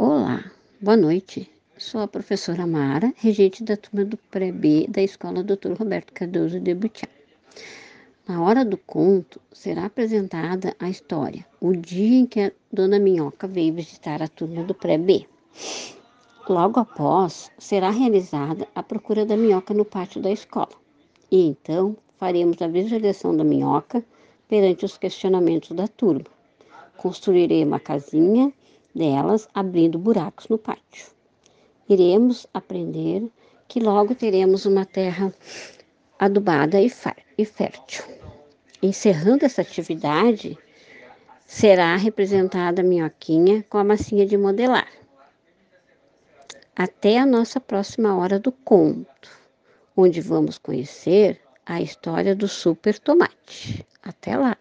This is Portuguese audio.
Olá, boa noite. Sou a professora Mara, regente da turma do Pré-B da Escola Dr. Roberto Cardoso de Butiá. Na hora do conto, será apresentada a história, o dia em que a Dona Minhoca veio visitar a turma do Pré-B. Logo após, será realizada a procura da minhoca no pátio da escola. E então, faremos a visualização da minhoca perante os questionamentos da turma. Construirei uma casinha delas, abrindo buracos no pátio. Iremos aprender que logo teremos uma terra adubada e, fértil. Encerrando essa atividade, será representada a minhoquinha com a massinha de modelar. Até a nossa próxima hora do conto, onde vamos conhecer a história do super tomate. Até lá!